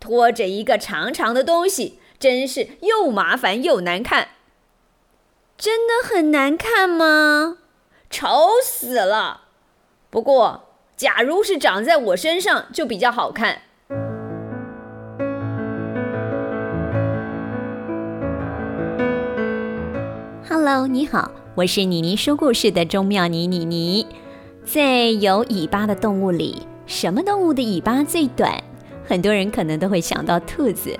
拖着一个长长的东西，真是又麻烦又难看。真的很难看吗？丑死了！不过，假如是长在我身上，就比较好看。Hello，你好，我是妮妮说故事的钟妙妮妮妮。在有尾巴的动物里，什么动物的尾巴最短？很多人可能都会想到兔子。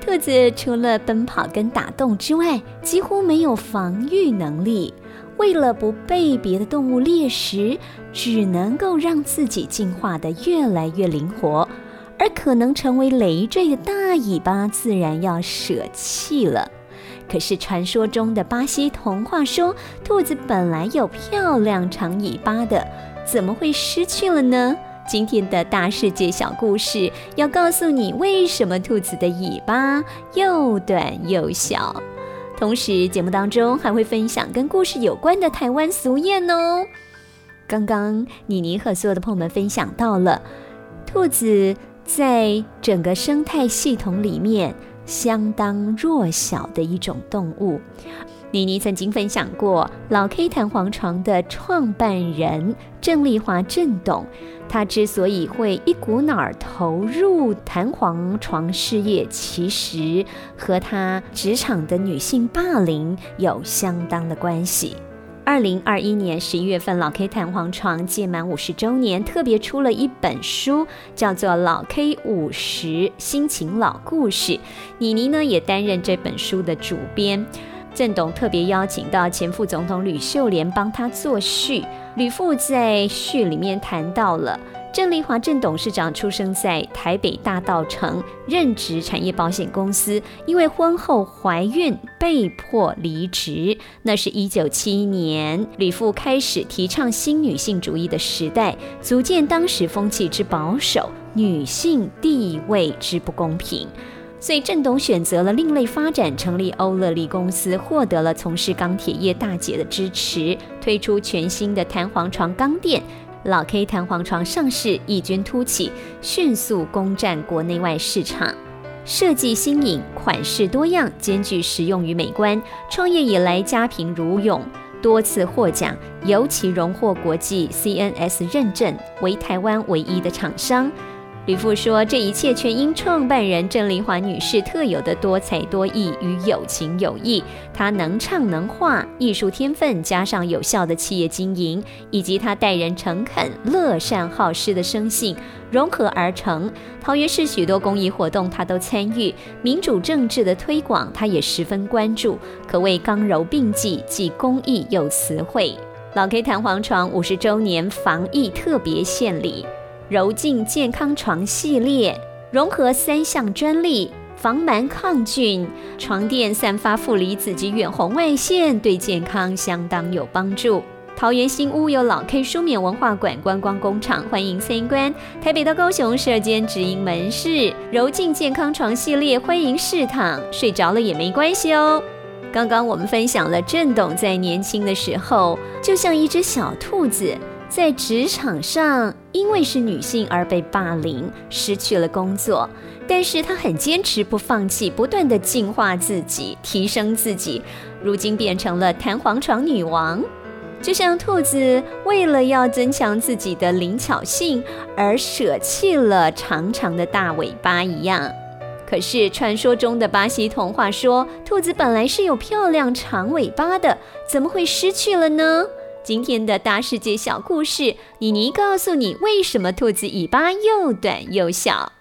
兔子除了奔跑跟打洞之外，几乎没有防御能力。为了不被别的动物猎食，只能够让自己进化的越来越灵活，而可能成为累赘的大尾巴，自然要舍弃了。可是传说中的巴西童话说，兔子本来有漂亮长尾巴的，怎么会失去了呢？今天的大世界小故事要告诉你，为什么兔子的尾巴又短又小。同时，节目当中还会分享跟故事有关的台湾俗谚哦。刚刚妮妮和所有的朋友们分享到了，兔子在整个生态系统里面相当弱小的一种动物。妮妮曾经分享过，老 K 弹簧床的创办人郑丽华郑董，他之所以会一股脑儿投入弹簧床事业，其实和他职场的女性霸凌有相当的关系。二零二一年十一月份，老 K 弹簧床届满五十周年，特别出了一本书，叫做《老 K 五十心情老故事》。妮妮呢，也担任这本书的主编。郑董特别邀请到前副总统吕秀莲帮他作序。吕父在序里面谈到了郑丽华郑董事长出生在台北大道城，任职产业保险公司，因为婚后怀孕被迫离职。那是一九七一年，吕父开始提倡新女性主义的时代，足见当时风气之保守，女性地位之不公平。所以郑董选择了另类发展，成立欧乐利公司，获得了从事钢铁业大姐的支持，推出全新的弹簧床钢垫，老 K 弹簧床上市，异军突起，迅速攻占国内外市场。设计新颖，款式多样，兼具实用与美观。创业以来家贫如涌，多次获奖，尤其荣获国际 CNS 认证，为台湾唯一的厂商。吕父说：“这一切全因创办人郑丽华女士特有的多才多艺与有情有义。她能唱能画，艺术天分加上有效的企业经营，以及她待人诚恳、乐善好施的生性融合而成。桃园市许多公益活动，她都参与；民主政治的推广，她也十分关注，可谓刚柔并济，既公益又慈惠。老 K 弹簧床五十周年防疫特别献礼。”柔净健康床系列融合三项专利，防螨抗菌，床垫散发负离子及远红外线，对健康相当有帮助。桃园新屋有老 K 书面文化馆观光工厂，欢迎参观。台北到高雄设间直营门市，柔净健康床系列，欢迎试躺，睡着了也没关系哦。刚刚我们分享了郑董在年轻的时候，就像一只小兔子。在职场上，因为是女性而被霸凌，失去了工作。但是她很坚持，不放弃，不断的进化自己，提升自己。如今变成了弹簧床女王，就像兔子为了要增强自己的灵巧性而舍弃了长长的大尾巴一样。可是传说中的巴西童话说，兔子本来是有漂亮长尾巴的，怎么会失去了呢？今天的大世界小故事，妮妮告诉你为什么兔子尾巴又短又小。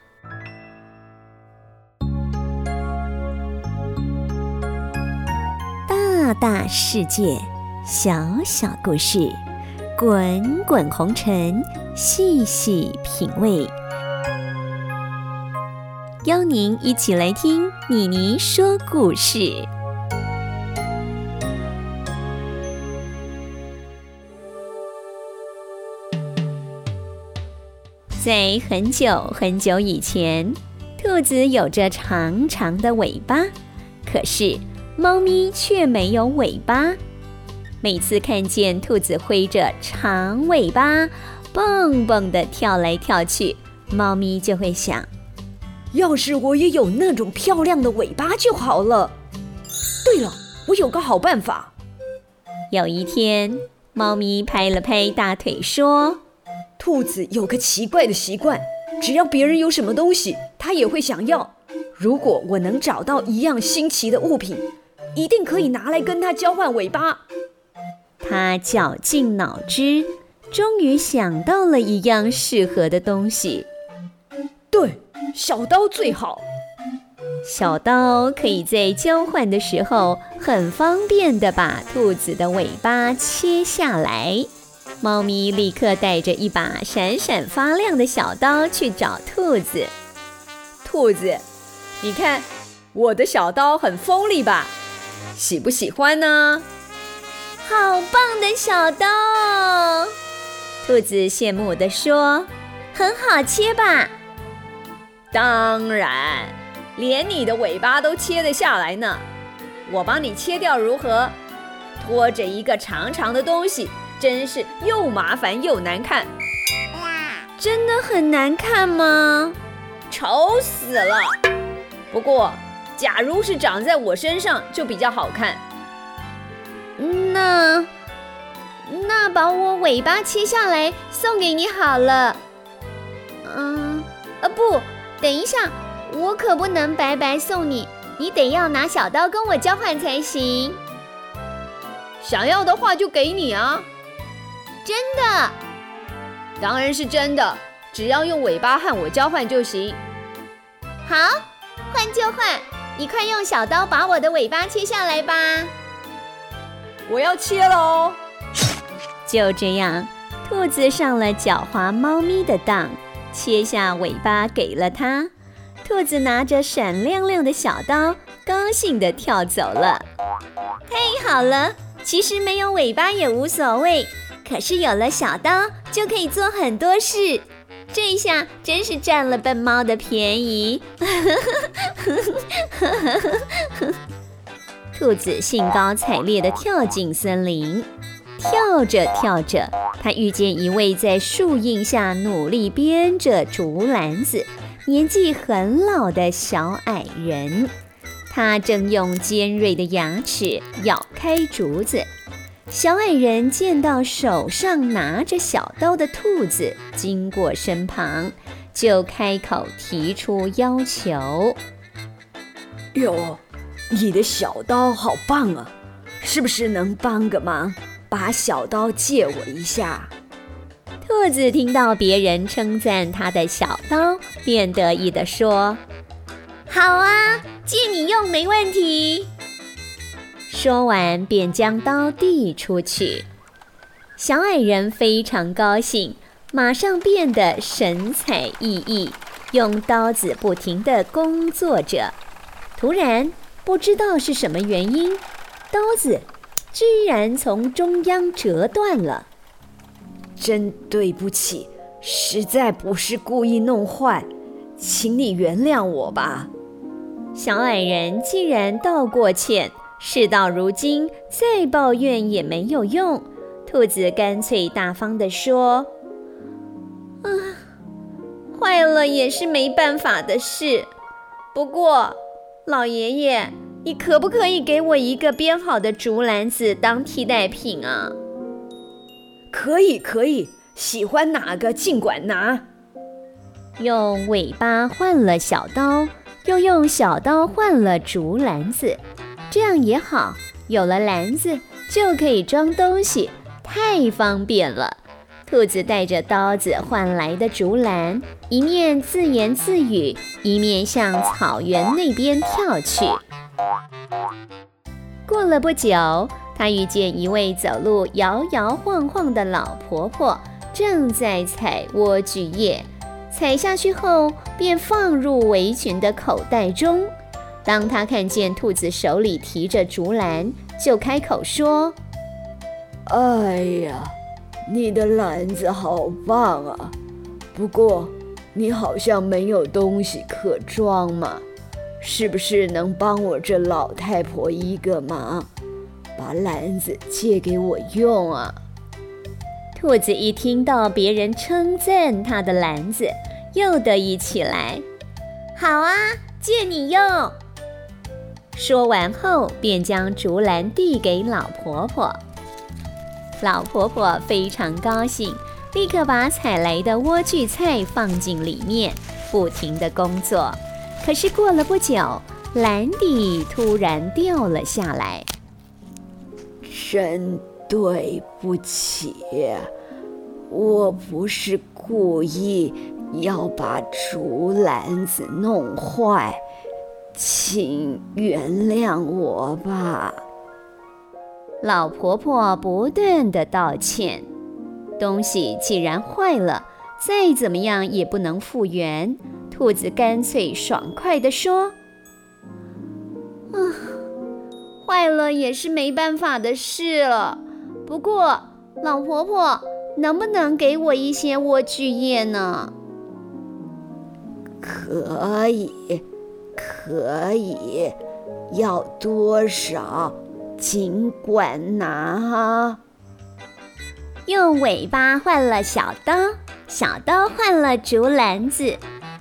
大大世界，小小故事，滚滚红尘，细细品味。邀您一起来听妮妮说故事。在很久很久以前，兔子有着长长的尾巴，可是猫咪却没有尾巴。每次看见兔子挥着长尾巴，蹦蹦地跳来跳去，猫咪就会想：要是我也有那种漂亮的尾巴就好了。对了，我有个好办法。有一天，猫咪拍了拍大腿说：“兔子有个奇怪的习惯，只要别人有什么东西，它也会想要。如果我能找到一样新奇的物品，一定可以拿来跟它交换尾巴。”它绞尽脑汁，终于想到了一样适合的东西。对，小刀最好。小刀可以在交换的时候很方便地把兔子的尾巴切下来。猫咪立刻带着一把闪闪发亮的小刀去找兔子。兔子，你看我的小刀很锋利吧？喜不喜欢呢？好棒的小刀！兔子羡慕地说：“很好切吧？”当然，连你的尾巴都切得下来呢。我帮你切掉如何？拖着一个长长的东西，真是又麻烦又难看。真的很难看吗？丑死了！不过，假如是长在我身上，就比较好看。那那把我尾巴切下来送给你好了。嗯，啊不，等一下，我可不能白白送你，你得要拿小刀跟我交换才行。想要的话就给你啊。真的？当然是真的，只要用尾巴和我交换就行。好，换就换，你快用小刀把我的尾巴切下来吧。我要切了哦！就这样，兔子上了狡猾猫咪的当，切下尾巴给了它。兔子拿着闪亮亮的小刀，高兴地跳走了。太，好了，其实没有尾巴也无所谓，可是有了小刀就可以做很多事。这一下真是占了笨猫的便宜。兔子兴高采烈地跳进森林，跳着跳着，它遇见一位在树荫下努力编着竹篮子、年纪很老的小矮人。他正用尖锐的牙齿咬开竹子。小矮人见到手上拿着小刀的兔子经过身旁，就开口提出要求：“哟。”你的小刀好棒啊，是不是能帮个忙，把小刀借我一下？兔子听到别人称赞他的小刀，便得意地说：“好啊，借你用没问题。”说完，便将刀递出去。小矮人非常高兴，马上变得神采奕奕，用刀子不停地工作着。突然，不知道是什么原因，刀子居然从中央折断了。真对不起，实在不是故意弄坏，请你原谅我吧。小矮人竟然道过歉，事到如今再抱怨也没有用。兔子干脆大方地说：“啊，坏了也是没办法的事，不过……”老爷爷，你可不可以给我一个编好的竹篮子当替代品啊？可以，可以，喜欢哪个尽管拿。用尾巴换了小刀，又用小刀换了竹篮子，这样也好，有了篮子就可以装东西，太方便了。兔子带着刀子换来的竹篮，一面自言自语，一面向草原那边跳去。过了不久，他遇见一位走路摇摇晃晃的老婆婆，正在采莴苣叶。采下去后，便放入围裙的口袋中。当他看见兔子手里提着竹篮，就开口说：“哎呀！”你的篮子好棒啊，不过你好像没有东西可装嘛，是不是能帮我这老太婆一个忙，把篮子借给我用啊？兔子一听到别人称赞他的篮子，又得意起来。好啊，借你用。说完后，便将竹篮递给老婆婆。老婆婆非常高兴，立刻把采来的莴苣菜放进里面，不停地工作。可是过了不久，篮底突然掉了下来。真对不起，我不是故意要把竹篮子弄坏，请原谅我吧。老婆婆不断的道歉。东西既然坏了，再怎么样也不能复原。兔子干脆爽快地说：“啊，坏了也是没办法的事了。不过，老婆婆能不能给我一些莴苣叶呢？”“可以，可以，要多少？”尽管拿哈。用尾巴换了小刀，小刀换了竹篮子，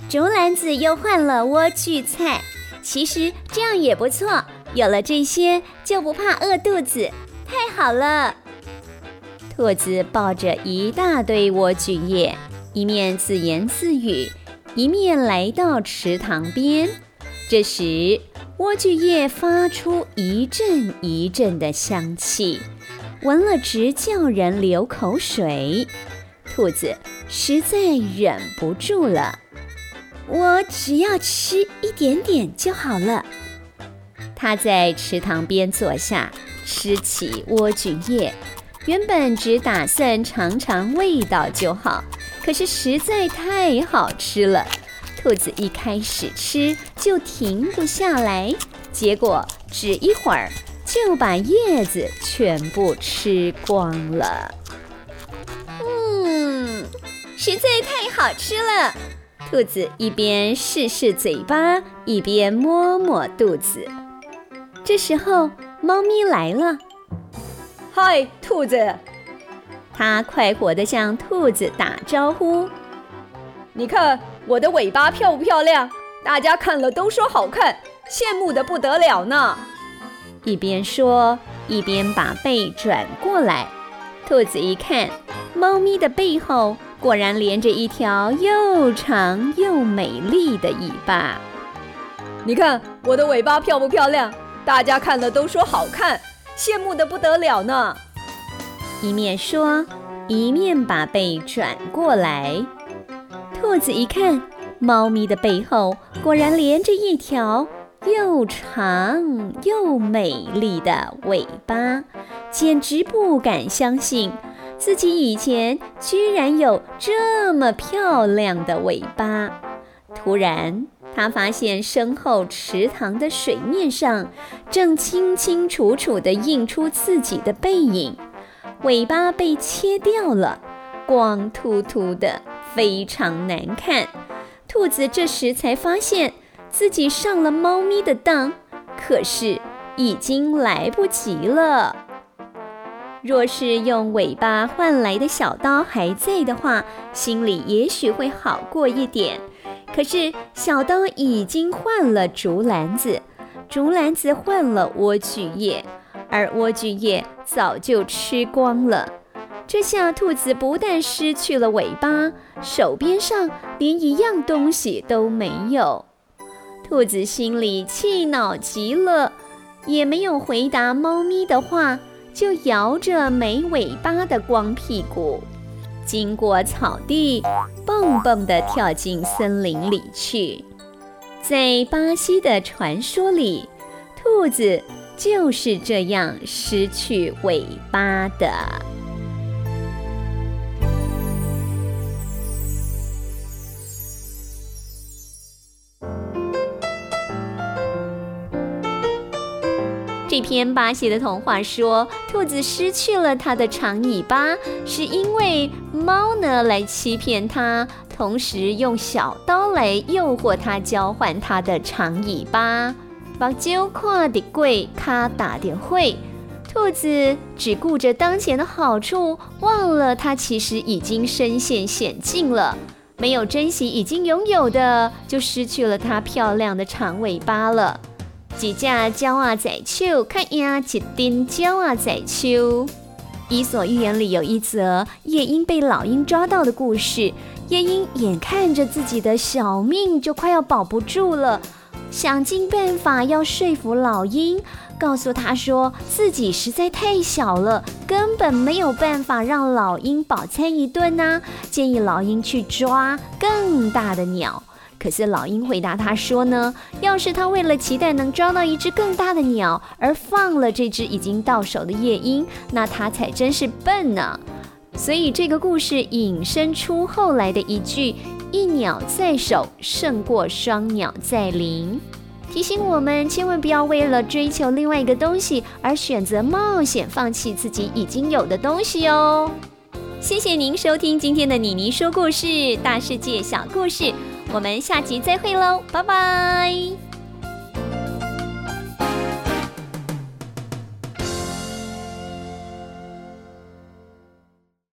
竹篮子又换了莴苣菜。其实这样也不错，有了这些就不怕饿肚子，太好了。兔子抱着一大堆莴苣叶，一面自言自语，一面来到池塘边。这时。莴苣叶发出一阵一阵的香气，闻了直叫人流口水。兔子实在忍不住了，我只要吃一点点就好了。它在池塘边坐下，吃起莴苣叶。原本只打算尝尝味道就好，可是实在太好吃了。兔子一开始吃就停不下来，结果只一会儿就把叶子全部吃光了。嗯，实在太好吃了。兔子一边试试嘴巴，一边摸摸肚子。这时候，猫咪来了。嗨，兔子！它快活地向兔子打招呼。你看。我的尾巴漂不漂亮？大家看了都说好看，羡慕的不得了呢。一边说，一边把背转过来。兔子一看，猫咪的背后果然连着一条又长又美丽的尾巴。你看我的尾巴漂不漂亮？大家看了都说好看，羡慕的不得了呢。一面说，一面把背转过来。兔子一看，猫咪的背后果然连着一条又长又美丽的尾巴，简直不敢相信自己以前居然有这么漂亮的尾巴。突然，它发现身后池塘的水面上正清清楚楚地映出自己的背影，尾巴被切掉了，光秃秃的。非常难看，兔子这时才发现自己上了猫咪的当，可是已经来不及了。若是用尾巴换来的小刀还在的话，心里也许会好过一点。可是小刀已经换了竹篮子，竹篮子换了莴苣叶，而莴苣叶早就吃光了。这下兔子不但失去了尾巴，手边上连一样东西都没有。兔子心里气恼极了，也没有回答猫咪的话，就摇着没尾巴的光屁股，经过草地，蹦蹦地跳进森林里去。在巴西的传说里，兔子就是这样失去尾巴的。这篇巴西的童话说，兔子失去了它的长尾巴，是因为猫呢来欺骗它，同时用小刀来诱惑它交换它的长尾巴。把酒看的贵，卡打的会。兔子只顾着当前的好处，忘了它其实已经身陷险境了。没有珍惜已经拥有的，就失去了它漂亮的长尾巴了。几架鸟啊在手，看呀一丁鸟啊在手。伊索寓言里有一则夜莺被老鹰抓到的故事。夜莺眼看着自己的小命就快要保不住了，想尽办法要说服老鹰，告诉他说自己实在太小了，根本没有办法让老鹰饱餐一顿呐。建议老鹰去抓更大的鸟。可是老鹰回答他说呢，要是他为了期待能抓到一只更大的鸟而放了这只已经到手的夜莺，那他才真是笨呢。所以这个故事引申出后来的一句“一鸟在手胜过双鸟在林”，提醒我们千万不要为了追求另外一个东西而选择冒险放弃自己已经有的东西哦。谢谢您收听今天的妮妮说故事大世界小故事。我们下集再会喽，拜拜。